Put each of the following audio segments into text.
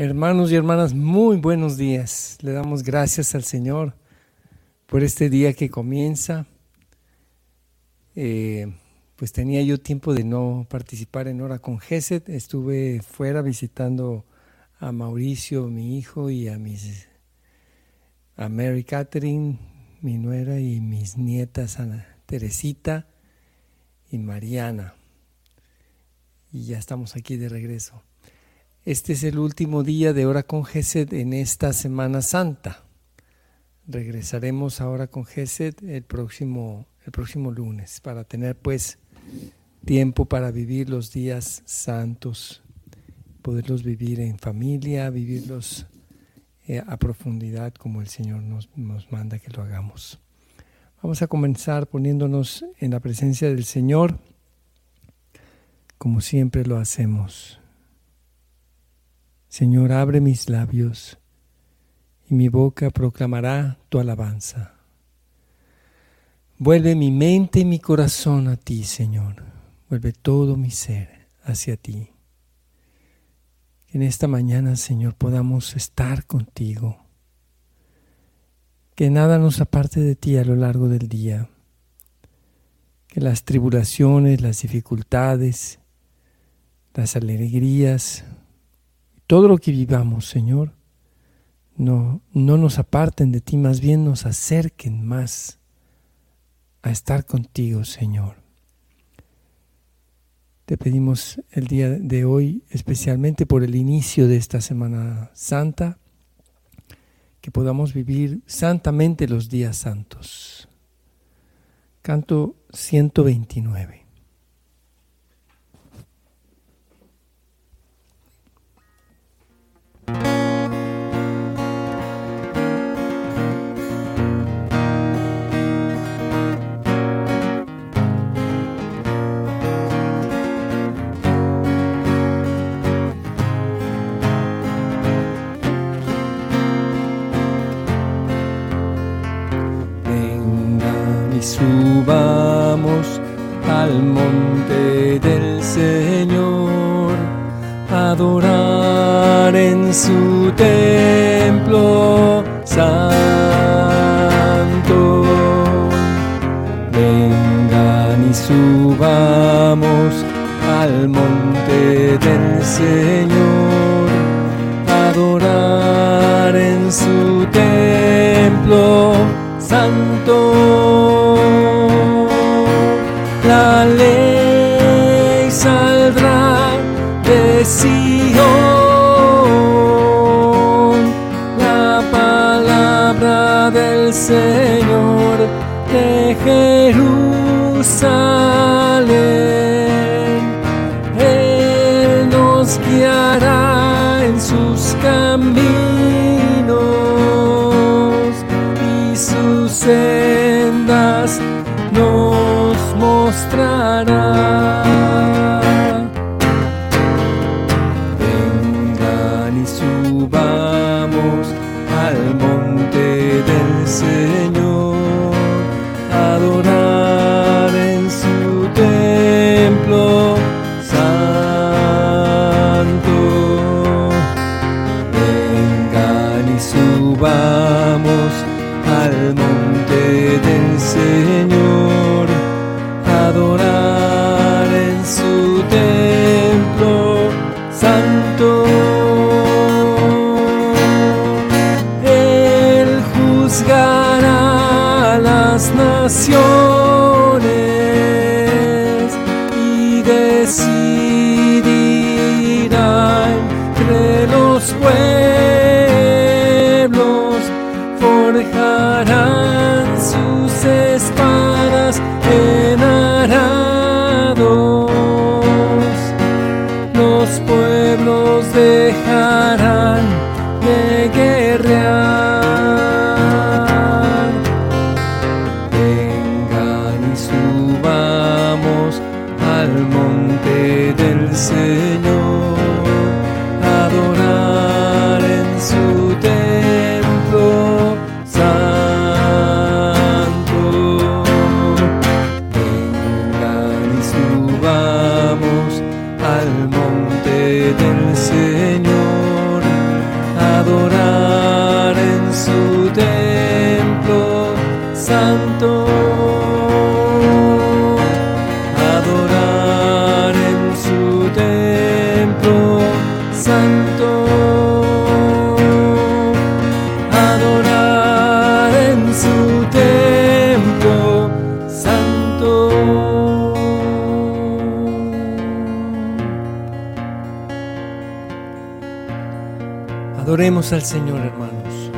Hermanos y hermanas, muy buenos días. Le damos gracias al Señor por este día que comienza. Eh, pues tenía yo tiempo de no participar en Hora con Geset. Estuve fuera visitando a Mauricio, mi hijo, y a mis a Mary Catherine, mi nuera, y mis nietas, Ana Teresita y Mariana. Y ya estamos aquí de regreso. Este es el último día de Hora con Gesed en esta Semana Santa. Regresaremos ahora con Gesed el próximo, el próximo lunes para tener pues tiempo para vivir los días santos, poderlos vivir en familia, vivirlos eh, a profundidad como el Señor nos, nos manda que lo hagamos. Vamos a comenzar poniéndonos en la presencia del Señor, como siempre lo hacemos. Señor, abre mis labios y mi boca proclamará tu alabanza. Vuelve mi mente y mi corazón a ti, Señor. Vuelve todo mi ser hacia ti. Que en esta mañana, Señor, podamos estar contigo. Que nada nos aparte de ti a lo largo del día. Que las tribulaciones, las dificultades, las alegrías, todo lo que vivamos, Señor, no, no nos aparten de ti, más bien nos acerquen más a estar contigo, Señor. Te pedimos el día de hoy, especialmente por el inicio de esta Semana Santa, que podamos vivir santamente los días santos. Canto 129. En su templo santo. Vengan y subamos al monte del Señor, adorar en su templo santo la ley saldrá de Sion, Al Señor, hermanos.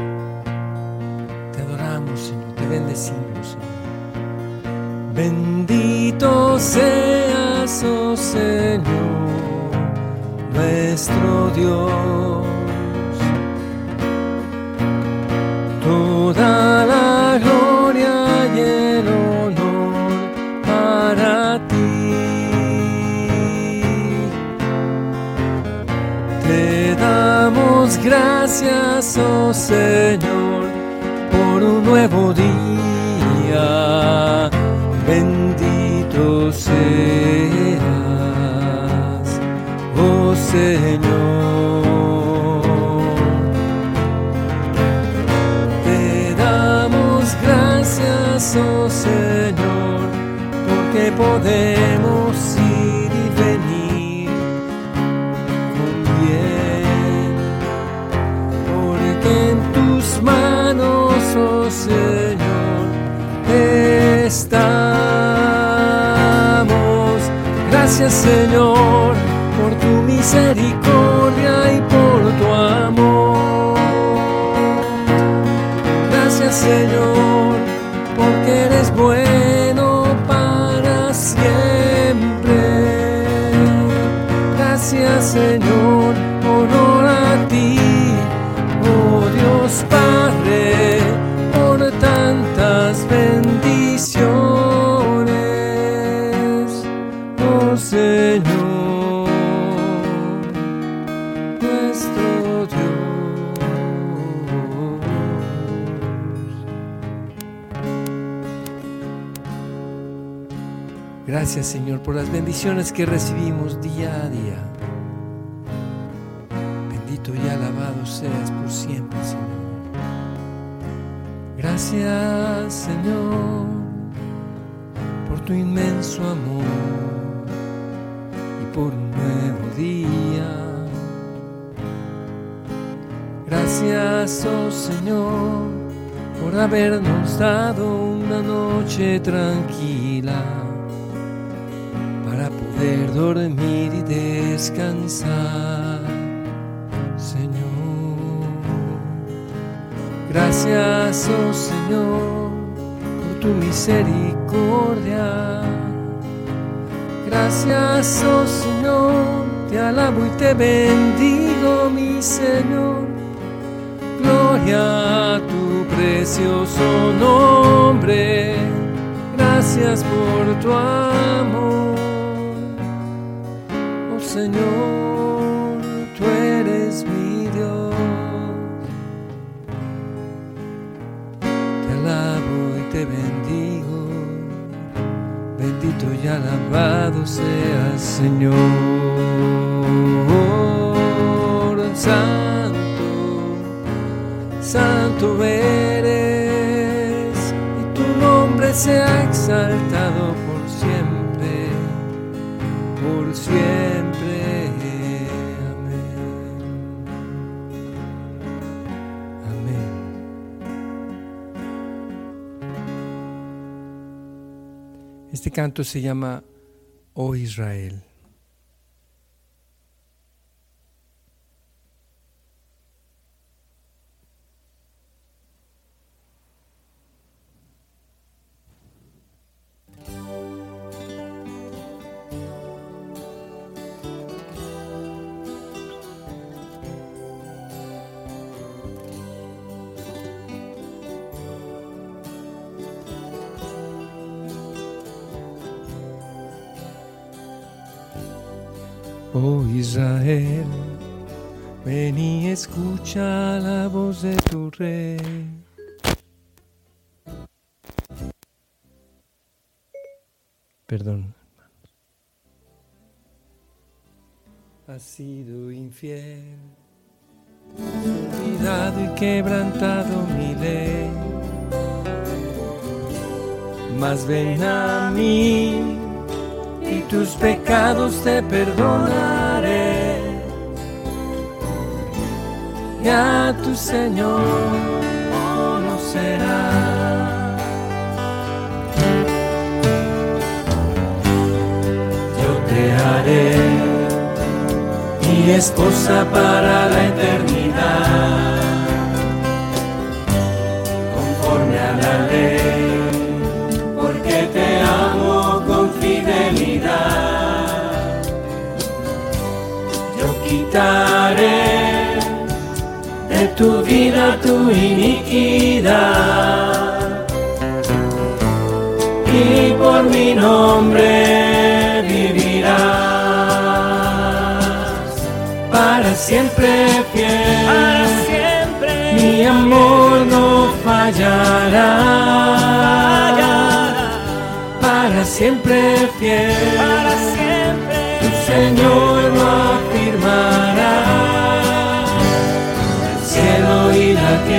Te adoramos, Señor. Te bendecimos, Señor. Bendito seas, oh Señor, nuestro Dios. Toda gracias, oh Señor, Señor, estamos. Gracias, Señor, por tu misericordia y por tu amor. Gracias Señor, porque eres bueno para siempre. Gracias Señor, Por las bendiciones que recibimos día a día. Bendito y alabado seas por siempre, Señor. Gracias Señor por tu inmenso amor y por un nuevo día. Gracias, oh Señor, por habernos dado una noche tranquila poder dormir y descansar, Señor. Gracias, oh Señor, por tu misericordia. Gracias, oh Señor, te alabo y te bendigo, mi Señor. Gloria a tu precioso nombre. Gracias por tu amor. Señor, tú eres mi Dios. Te alabo y te bendigo. Bendito y alabado seas, Señor. Canto se llama Oh Israel. Oh Israel, ven y escucha la voz de tu rey. Perdón. Has sido infiel, olvidado y quebrantado mi ley. Mas ven a mí tus pecados te perdonaré. Y a tu Señor conocerás. Yo te haré mi esposa para la eternidad, quitaré de tu vida tu iniquidad y por mi nombre vivirás para siempre fiel. Para siempre. Mi amor no fallará. Para siempre fiel. Para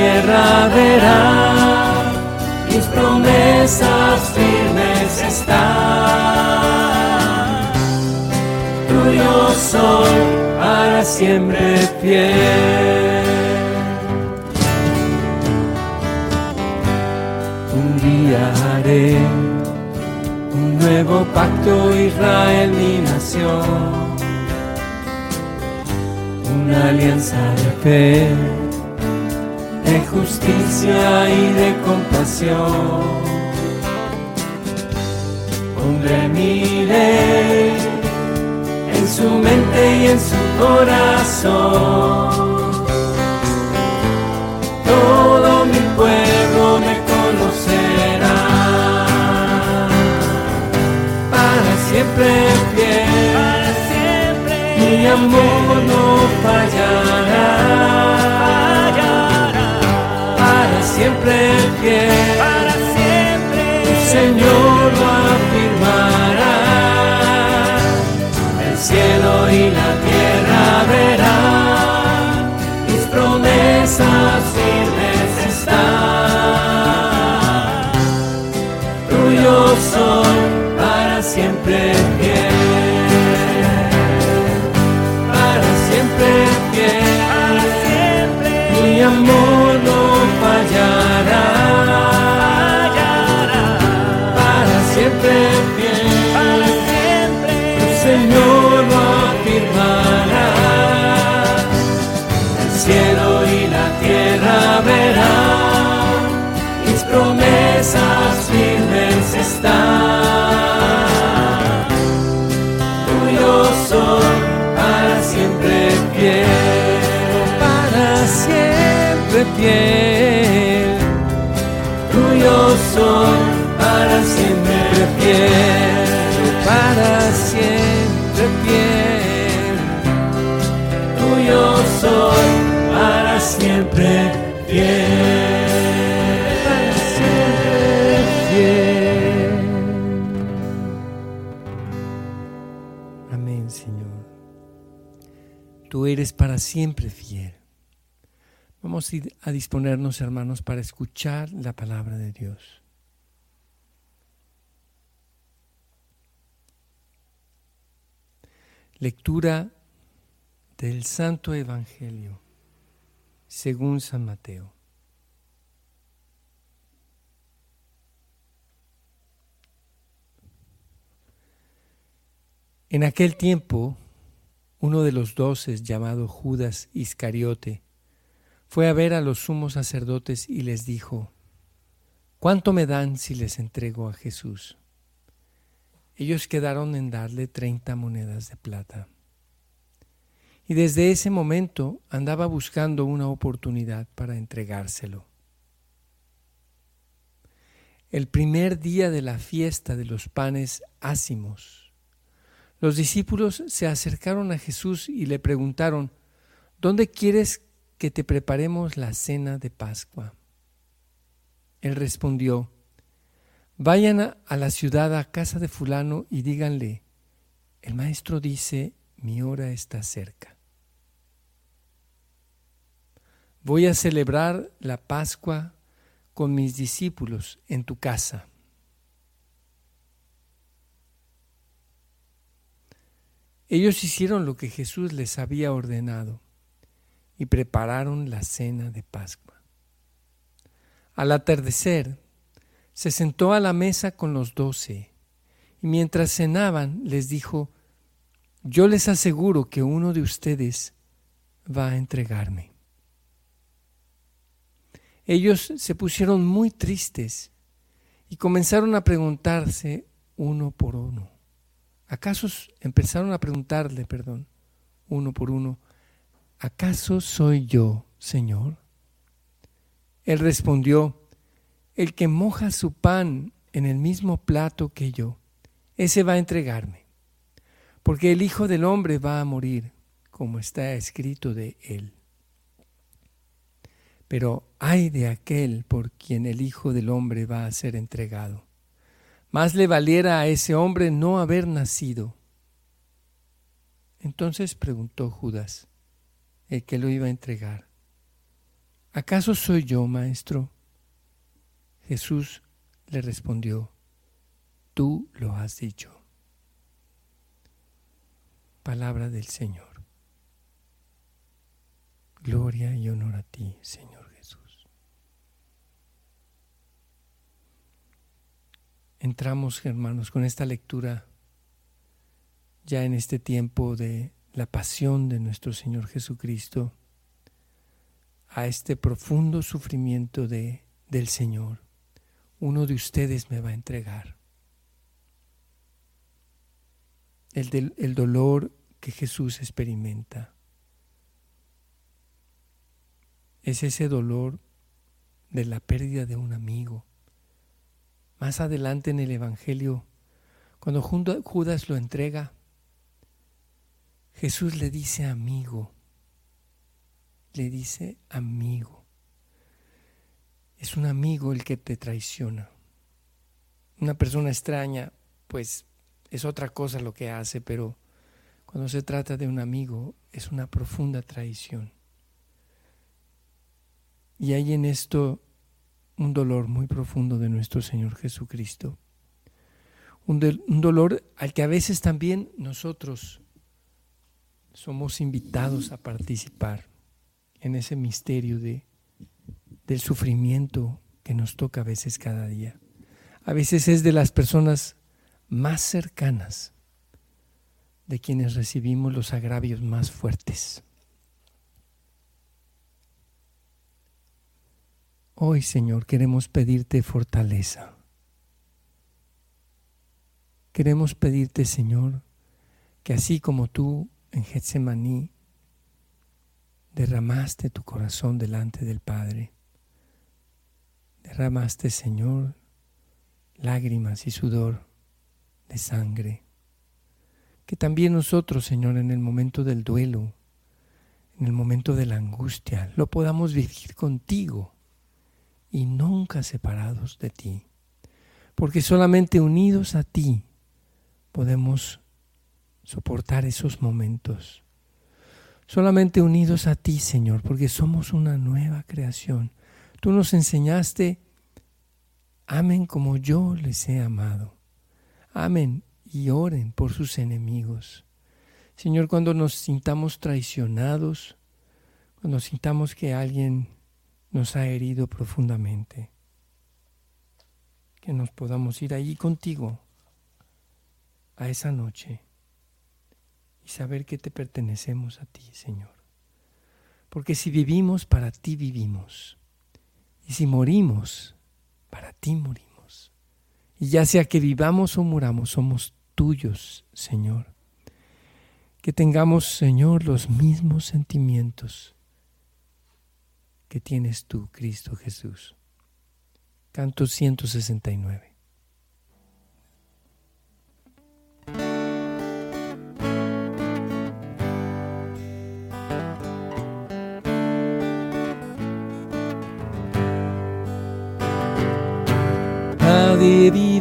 tierra verán. Mis promesas firmes están. Tuyo soy para siempre fiel. Un día haré un nuevo pacto, Israel, mi nación. Una alianza de fe, de justicia y de compasión. Pondré mi ley en su mente y en su corazón. Todo mi pueblo me conocerá. Para siempre fiel, Para siempre. mi amor no fallará. Siempre fiel, Para siempre. Señor soy para siempre fiel, para siempre fiel. Tuyo soy para siempre fiel, para siempre fiel. Amén, Señor. Tú eres para siempre fiel. Vamos a ir a disponernos, hermanos, para escuchar la palabra de Dios. Lectura del Santo Evangelio según San Mateo. En aquel tiempo, uno de los doces, llamado Judas Iscariote, fue a ver a los sumos sacerdotes y les dijo, ¿cuánto me dan si les entrego a Jesús? Ellos quedaron en darle treinta monedas de plata. Y desde ese momento andaba buscando una oportunidad para entregárselo. El primer día de la fiesta de los panes ácimos, los discípulos se acercaron a Jesús y le preguntaron, ¿dónde quieres que te preparemos la cena de Pascua? Él respondió, vayan a, la ciudad a casa de fulano y díganle, el maestro dice, mi hora está cerca. Voy a celebrar la Pascua con mis discípulos en tu casa. Ellos hicieron lo que Jesús les había ordenado y prepararon la cena de Pascua. Al atardecer, se sentó a la mesa con los doce y mientras cenaban les dijo, yo les aseguro que uno de ustedes va a entregarme. Ellos se pusieron muy tristes y comenzaron a preguntarse uno por uno. ¿Acaso empezaron a preguntarle, perdón, uno por uno, ¿acaso soy yo, Señor? Él respondió, el que moja su pan en el mismo plato que yo, ese va a entregarme, porque el Hijo del Hombre va a morir, como está escrito de él. Pero ay de aquel por quien el Hijo del Hombre va a ser entregado. Más le valiera a ese hombre no haber nacido. Entonces preguntó Judas, el que lo iba a entregar, ¿acaso soy yo, maestro? Jesús le respondió, tú lo has dicho. Palabra del Señor. Gloria y honor a ti, Señor Jesús. Entramos, hermanos, con esta lectura ya en este tiempo de la pasión de nuestro Señor Jesucristo a este profundo sufrimiento de, del Señor. Uno de ustedes me va a entregar. El, el dolor que Jesús experimenta es ese dolor de la pérdida de un amigo. Más adelante en el Evangelio, cuando Judas lo entrega, Jesús le dice amigo, le dice amigo. Es un amigo el que te traiciona. Una persona extraña, pues es otra cosa lo que hace, pero cuando se trata de un amigo es una profunda traición. Y hay en esto un dolor muy profundo de nuestro Señor Jesucristo. Un, dolor al que a veces también nosotros somos invitados a participar en ese misterio de, del sufrimiento que nos toca a veces cada día. A veces es de las personas más cercanas de quienes recibimos los agravios más fuertes. Hoy, Señor, queremos pedirte fortaleza. Queremos pedirte, Señor, que así como tú en Getsemaní derramaste tu corazón delante del Padre, derramaste, Señor, lágrimas y sudor de sangre, que también nosotros, Señor, en el momento del duelo, en el momento de la angustia, lo podamos vivir contigo y nunca separados de ti, porque solamente unidos a ti podemos soportar esos momentos. Solamente unidos a ti, Señor, porque somos una nueva creación. Tú nos enseñaste, amen como yo les he amado. Amen y oren por sus enemigos. Señor, cuando nos sintamos traicionados, cuando sintamos que alguien nos ha herido profundamente. Que nos podamos ir allí contigo a esa noche saber que te pertenecemos a ti, Señor. Porque si vivimos, para ti vivimos. Y si morimos, para ti morimos. Y ya sea que vivamos o muramos, somos tuyos, Señor. Que tengamos, Señor, los mismos sentimientos que tienes tú, Cristo Jesús. Canto 169.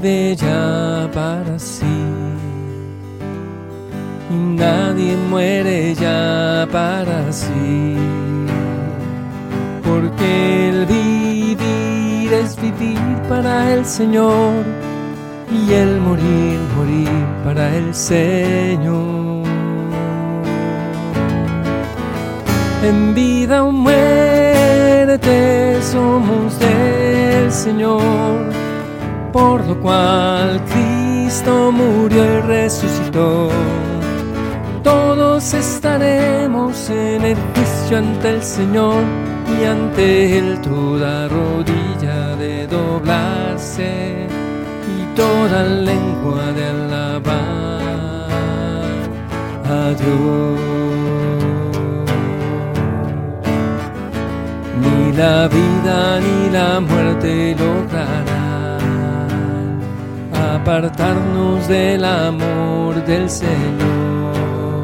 Ya para sí. Y nadie muere ya para sí. Porque el vivir es vivir para el Señor y el morir, morir para el Señor. En vida o muerte somos del Señor, por lo cual Cristo murió y resucitó Todos estaremos en el juicio ante el Señor y ante Él toda rodilla de doblarse y toda lengua de alabar a Dios. Ni la vida ni la muerte lograrán apartarnos del amor del Señor.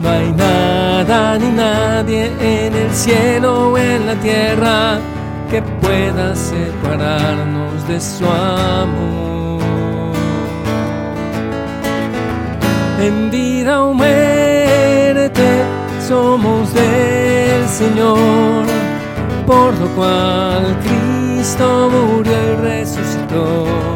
No hay nada ni nadie en el cielo o en la tierra que pueda separarnos de su amor. En vida o muerte somos del Señor, por lo cual Cristo murió y resucitó.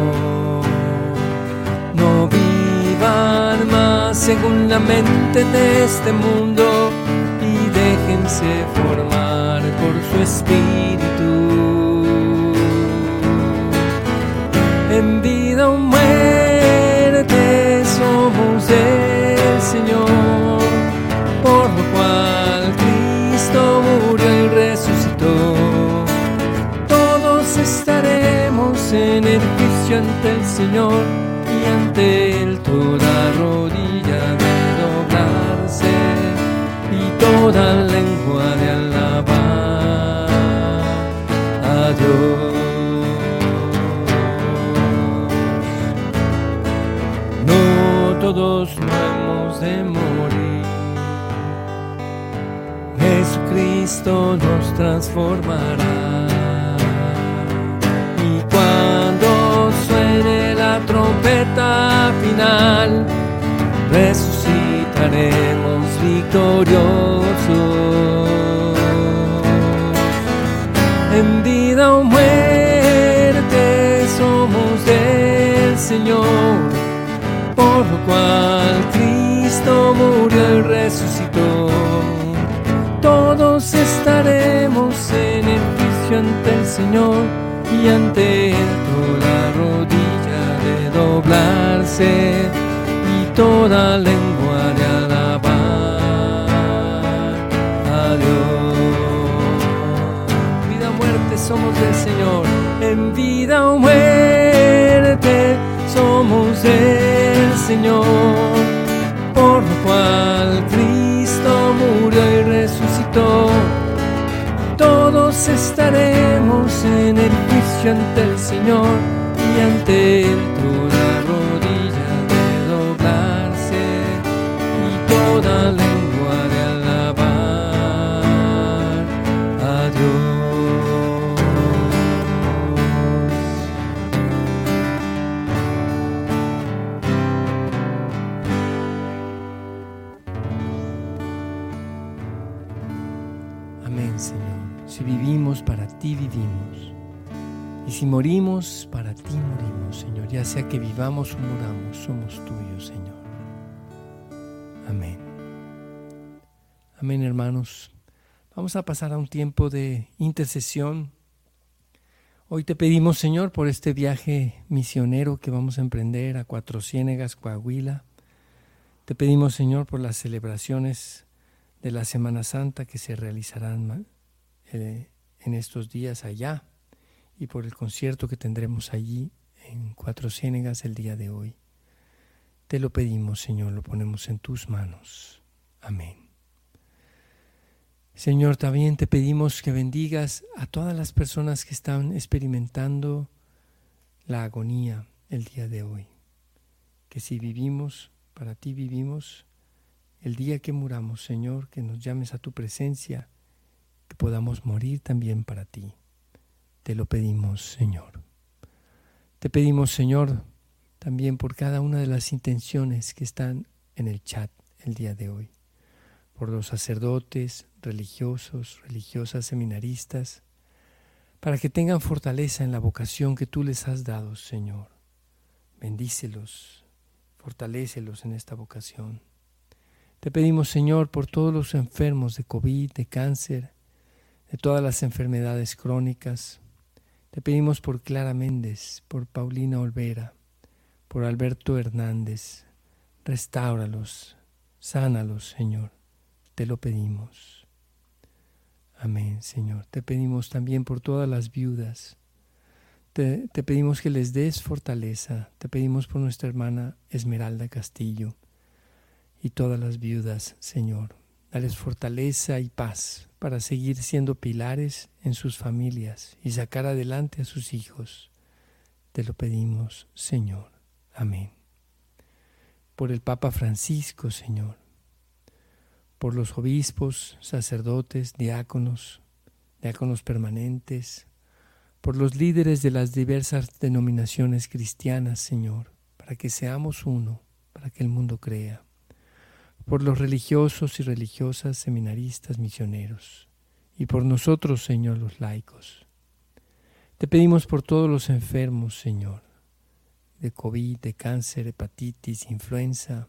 Según la mente de este mundo y déjense formar por su espíritu. En vida o muerte somos del Señor, por lo cual Cristo murió y resucitó. Todos estaremos en el juicio ante el Señor Jesucristo nos transformará. Y cuando suene la trompeta final, resucitaremos victoriosos. En vida o muerte somos del Señor, por lo cual Cristo murió y resucitó. Todos estaremos en el juicio ante el Señor y ante Él toda rodilla de doblarse y toda lengua de alabar a Dios. Vida o muerte somos del Señor, en vida o muerte somos del Señor, por lo cual Cristo murió y resucitó. Todos estaremos en el juicio ante el Señor y ante Él si morimos, para ti morimos, Señor. Ya sea que vivamos o muramos, somos tuyos, Señor. Amén. Amén, hermanos. Vamos a pasar a un tiempo de intercesión. Hoy te pedimos, Señor, por este viaje misionero que vamos a emprender a Cuatro Ciénegas, Coahuila. Te pedimos, Señor, por las celebraciones de la Semana Santa que se realizarán eh, en estos días allá y por el concierto que tendremos allí en Cuatro Ciénegas el día de hoy. Te lo pedimos, Señor, lo ponemos en tus manos. Amén. Señor, también te pedimos que bendigas a todas las personas que están experimentando la agonía el día de hoy. Que si vivimos, para ti vivimos, el día que muramos, Señor, que nos llames a tu presencia, que podamos morir también para ti. Te lo pedimos, Señor. Te pedimos, Señor, también por cada una de las intenciones que están en el chat el día de hoy, por los sacerdotes, religiosos, religiosas, seminaristas, para que tengan fortaleza en la vocación que tú les has dado, Señor. Bendícelos, fortalécelos en esta vocación. Te pedimos, Señor, por todos los enfermos de COVID, de cáncer, de todas las enfermedades crónicas. Te pedimos por Clara Méndez, por Paulina Olvera, por Alberto Hernández. Restáuralos, sánalos, Señor. Te lo pedimos. Amén, Señor. Te pedimos también por todas las viudas. Te, te, pedimos que les des fortaleza. Te pedimos por nuestra hermana Esmeralda Castillo y todas las viudas, Señor. Dales fortaleza y paz para seguir siendo pilares en sus familias y sacar adelante a sus hijos. Te lo pedimos, Señor. Amén. Por el Papa Francisco, Señor. Por los obispos, sacerdotes, diáconos, diáconos permanentes. Por los líderes de las diversas denominaciones cristianas, Señor, para que seamos uno, para que el mundo crea por los religiosos y religiosas, seminaristas, misioneros, y por nosotros, Señor, los laicos. Te pedimos por todos los enfermos, Señor, de COVID, de cáncer, hepatitis, influenza,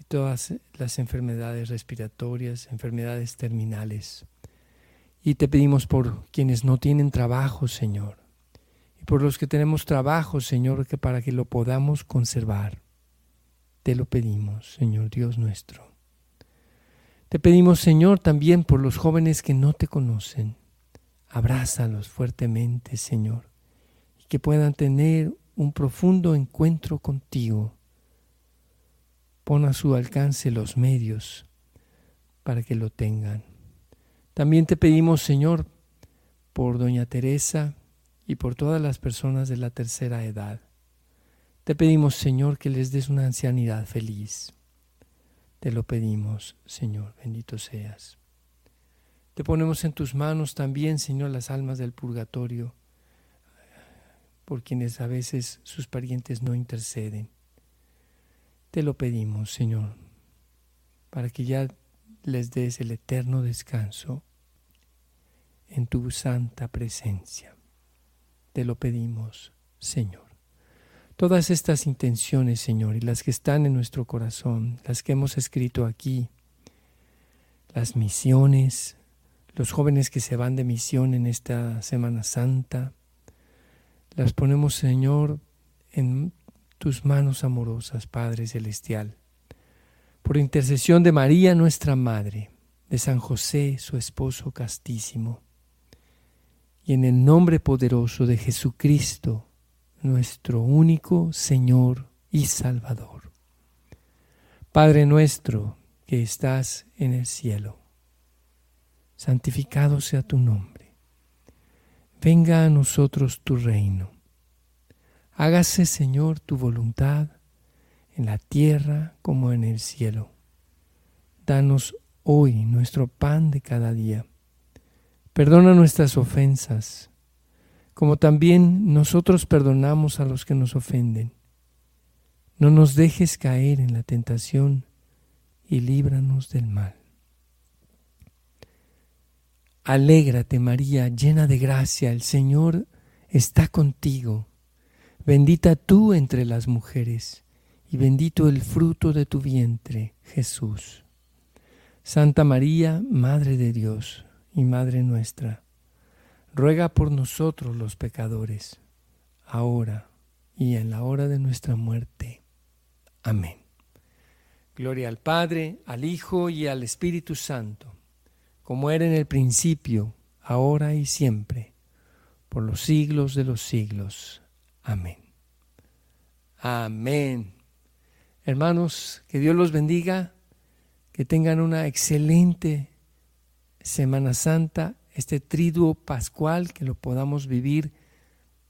y todas las enfermedades respiratorias, enfermedades terminales. Y te pedimos por quienes no tienen trabajo, Señor, y por los que tenemos trabajo, Señor, que para que lo podamos conservar. Te lo pedimos, Señor Dios nuestro. Te pedimos, Señor, también por los jóvenes que no te conocen. Abrázalos fuertemente, Señor, y que puedan tener un profundo encuentro contigo. Pon a su alcance los medios para que lo tengan. También te pedimos, Señor, por Doña Teresa y por todas las personas de la tercera edad te pedimos, Señor, que les des una ancianidad feliz. Te lo pedimos, Señor, bendito seas. Te ponemos en tus manos también, Señor, las almas del purgatorio, por quienes a veces sus parientes no interceden. Te lo pedimos, Señor, para que ya les des el eterno descanso en tu santa presencia. Te lo pedimos, Señor. Todas estas intenciones, Señor, y las que están en nuestro corazón, las que hemos escrito aquí, las misiones, los jóvenes que se van de misión en esta Semana Santa, las ponemos, Señor, en tus manos amorosas, Padre Celestial. Por intercesión de María, nuestra Madre, de San José, su esposo castísimo, y en el nombre poderoso de Jesucristo, nuestro único Señor y Salvador. Padre nuestro que estás en el cielo, santificado sea tu nombre. Venga a nosotros tu reino. Hágase, Señor, tu voluntad en la tierra como en el cielo. Danos hoy nuestro pan de cada día. Perdona nuestras ofensas como también nosotros perdonamos a los que nos ofenden. No nos dejes caer en la tentación y líbranos del mal. Alégrate María, llena de gracia, el Señor está contigo. Bendita tú entre las mujeres, y bendito el fruto de tu vientre, Jesús. Santa María, Madre de Dios y Madre nuestra, ruega por nosotros los pecadores, ahora y en la hora de nuestra muerte. Amén. Gloria al Padre, al Hijo y al Espíritu Santo, como era en el principio, ahora y siempre, por los siglos de los siglos. Amén. Amén. Hermanos, que Dios los bendiga, que tengan una excelente Semana Santa este triduo pascual, que lo podamos vivir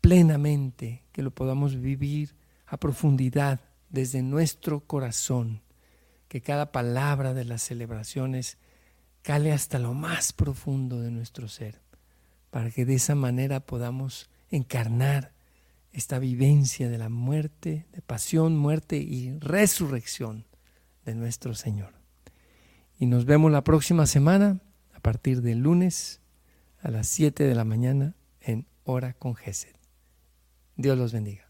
plenamente, que lo podamos vivir a profundidad desde nuestro corazón, que cada palabra de las celebraciones cale hasta lo más profundo de nuestro ser, para que de esa manera podamos encarnar esta vivencia de la muerte, de pasión, muerte y resurrección de nuestro Señor. Y nos vemos la próxima semana a partir del lunes a las 7 de la mañana en Hora con Gesed. Dios los bendiga.